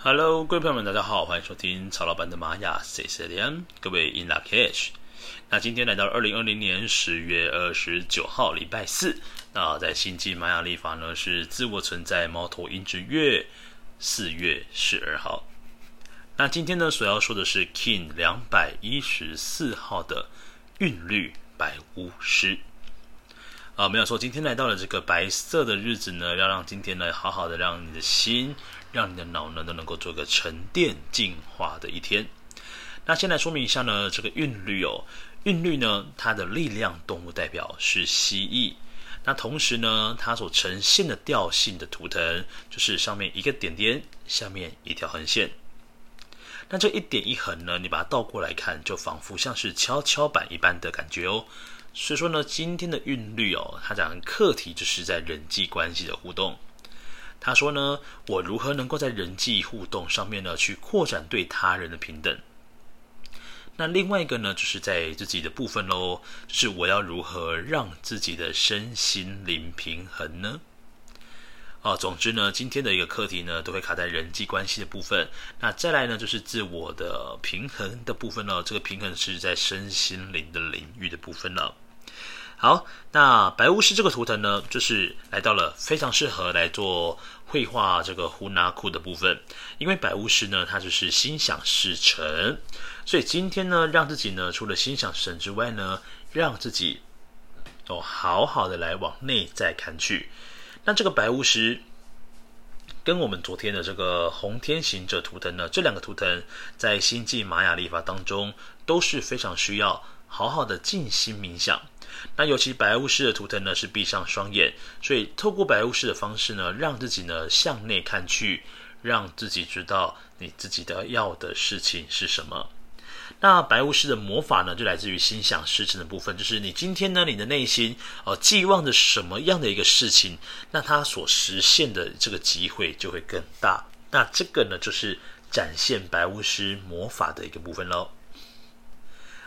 Hello，各位朋友们，大家好，欢迎收听曹老板的玛雅 C C N，各位 In Lak'ech。那今天来到二零二零年十月二十九号，礼拜四。那在星际玛雅历法呢，是自我存在猫头鹰之月四月十二号。那今天呢，所要说的是 King 两百一十四号的韵律白巫师。啊，没有错，今天来到了这个白色的日子呢，要让今天呢，好好的让你的心。让你的脑呢都能够做个沉淀净化的一天。那先来说明一下呢，这个韵律哦，韵律呢，它的力量动物代表是蜥蜴。那同时呢，它所呈现的调性的图腾就是上面一个点点，下面一条横线。那这一点一横呢，你把它倒过来看，就仿佛像是跷跷板一般的感觉哦。所以说呢，今天的韵律哦，它讲课题就是在人际关系的互动。他说呢，我如何能够在人际互动上面呢，去扩展对他人的平等？那另外一个呢，就是在自己的部分喽，就是我要如何让自己的身心灵平衡呢？啊，总之呢，今天的一个课题呢，都会卡在人际关系的部分。那再来呢，就是自我的平衡的部分呢，这个平衡是在身心灵的领域的部分了。好，那白巫师这个图腾呢，就是来到了非常适合来做绘画这个胡纳库的部分，因为白巫师呢，他就是心想事成，所以今天呢，让自己呢，除了心想事成之外呢，让自己哦，好好的来往内在看去。那这个白巫师跟我们昨天的这个红天行者图腾呢，这两个图腾在星际玛雅历法当中都是非常需要好好的静心冥想。那尤其白巫师的图腾呢，是闭上双眼，所以透过白巫师的方式呢，让自己呢向内看去，让自己知道你自己的要的事情是什么。那白巫师的魔法呢，就来自于心想事成的部分，就是你今天呢，你的内心哦寄望着什么样的一个事情，那它所实现的这个机会就会更大。那这个呢，就是展现白巫师魔法的一个部分喽。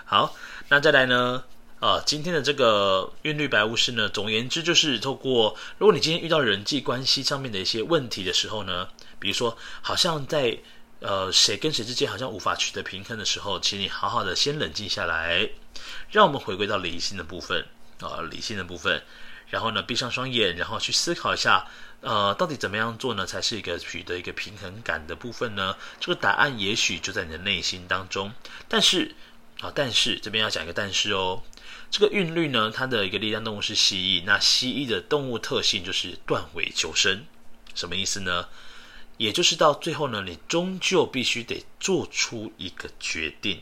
好，那再来呢？啊，今天的这个韵律白巫师呢，总言之就是透过，如果你今天遇到人际关系上面的一些问题的时候呢，比如说好像在呃谁跟谁之间好像无法取得平衡的时候，请你好好的先冷静下来，让我们回归到理性的部分啊，理性的部分，然后呢闭上双眼，然后去思考一下，呃，到底怎么样做呢，才是一个取得一个平衡感的部分呢？这个答案也许就在你的内心当中，但是啊，但是这边要讲一个但是哦。这个韵律呢，它的一个力量动物是蜥蜴。那蜥蜴的动物特性就是断尾求生，什么意思呢？也就是到最后呢，你终究必须得做出一个决定，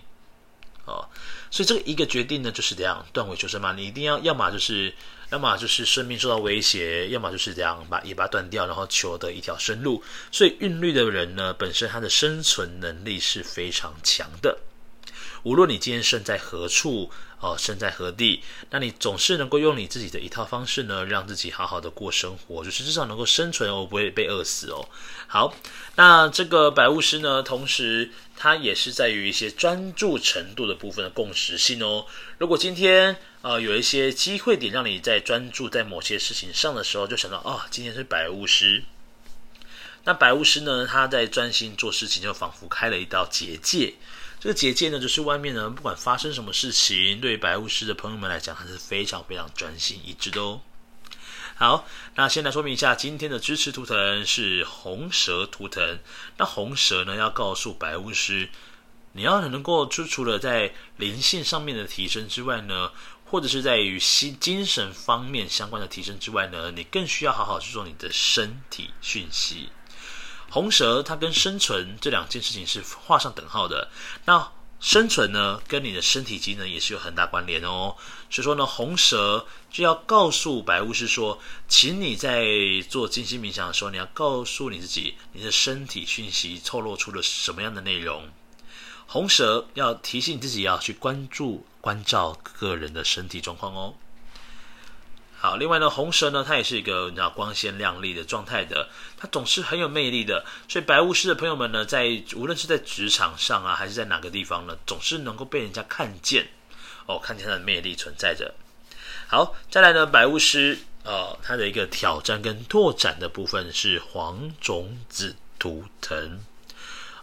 哦，所以这个一个决定呢，就是这样断尾求生嘛。你一定要，要么就是，要么就是生命受到威胁，要么就是这样把尾巴断掉，然后求得一条生路。所以韵律的人呢，本身他的生存能力是非常强的。无论你今天身在何处，哦，身在何地，那你总是能够用你自己的一套方式呢，让自己好好的过生活，就是至少能够生存哦，不会被饿死哦。好，那这个白巫师呢，同时它也是在于一些专注程度的部分的共识性哦。如果今天呃有一些机会点让你在专注在某些事情上的时候，就想到啊、哦，今天是白巫师。那白巫师呢，他在专心做事情，就仿佛开了一道结界。这个结界呢，就是外面呢，不管发生什么事情，对白巫师的朋友们来讲，还是非常非常专心一致的哦。好，那先来说明一下，今天的支持图腾是红蛇图腾。那红蛇呢，要告诉白巫师，你要能够除了在灵性上面的提升之外呢，或者是在于心精神方面相关的提升之外呢，你更需要好好去做你的身体讯息。红蛇它跟生存这两件事情是画上等号的。那生存呢，跟你的身体机能也是有很大关联哦。所以说呢，红蛇就要告诉白巫师说，请你在做静心冥想的时候，你要告诉你自己，你的身体讯息透露出了什么样的内容。红蛇要提醒自己要去关注、关照个人的身体状况哦。好，另外呢，红蛇呢，它也是一个你知道光鲜亮丽的状态的，它总是很有魅力的。所以白巫师的朋友们呢，在无论是在职场上啊，还是在哪个地方呢，总是能够被人家看见哦，看见它的魅力存在着。好，再来呢，白巫师啊、呃，它的一个挑战跟拓展的部分是黄种子图腾。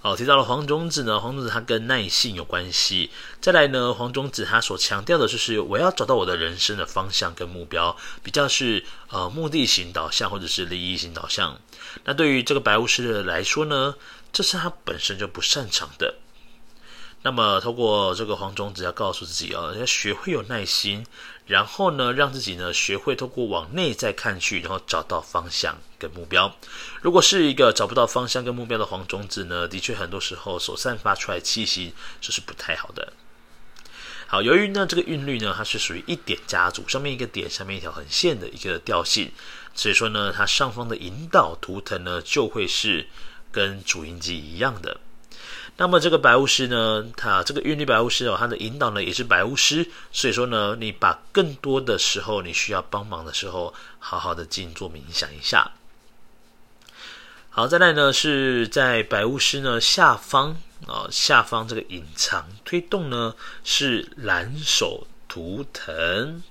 好，提到了黄种子呢，黄种子它跟耐性有关系。再来呢，黄种子它所强调的就是我要找到我的人生的方向跟目标，比较是呃目的型导向或者是利益型导向。那对于这个白巫师的来说呢，这是他本身就不擅长的。那么，透过这个黄种子要告诉自己哦，要学会有耐心，然后呢，让自己呢学会透过往内在看去，然后找到方向跟目标。如果是一个找不到方向跟目标的黄种子呢，的确很多时候所散发出来的气息就是不太好的。好，由于呢这个韵律呢，它是属于一点家族，上面一个点，下面一条横线的一个调性，所以说呢，它上方的引导图腾呢就会是跟主音机一样的。那么这个白巫师呢，他这个韵律白巫师哦，他的引导呢也是白巫师，所以说呢，你把更多的时候你需要帮忙的时候，好好的静坐冥想一下。好，再来呢是在白巫师呢下方啊、下方这个隐藏推动呢是蓝手图腾。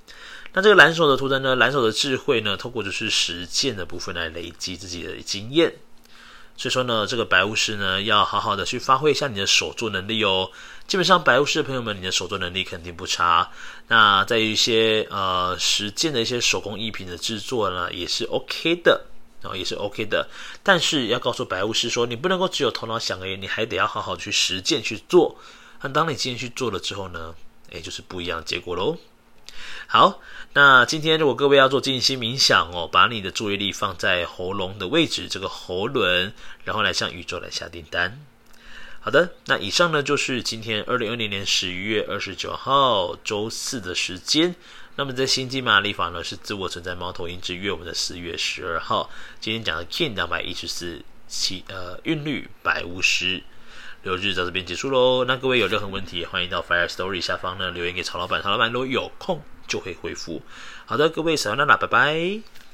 那这个蓝手的图腾呢，蓝手的智慧呢，透过就是实践的部分来累积自己的经验。所以说呢，这个白巫师呢，要好好的去发挥一下你的手作能力哦。基本上，白巫师的朋友们，你的手作能力肯定不差。那在一些呃实践的一些手工艺品的制作呢，也是 OK 的，然后也是 OK 的。但是要告诉白巫师说，你不能够只有头脑想而已，你还得要好好去实践去做。那当你今天去做了之后呢，诶，就是不一样的结果喽。好，那今天如果各位要做静心冥想哦，把你的注意力放在喉咙的位置，这个喉轮，然后来向宇宙来下订单。好的，那以上呢就是今天二零二零年十一月二十九号周四的时间。那么在星际玛雅历法呢是自我存在猫头鹰之月，我们的四月十二号，今天讲的 Kin 两百一十四七呃韵律白巫师。六日到这边结束喽。那各位有任何问题，欢迎到 Fire Story 下方呢留言给曹老板，曹老板如果有空就会回复。好的，各位，小娜娜，拜拜。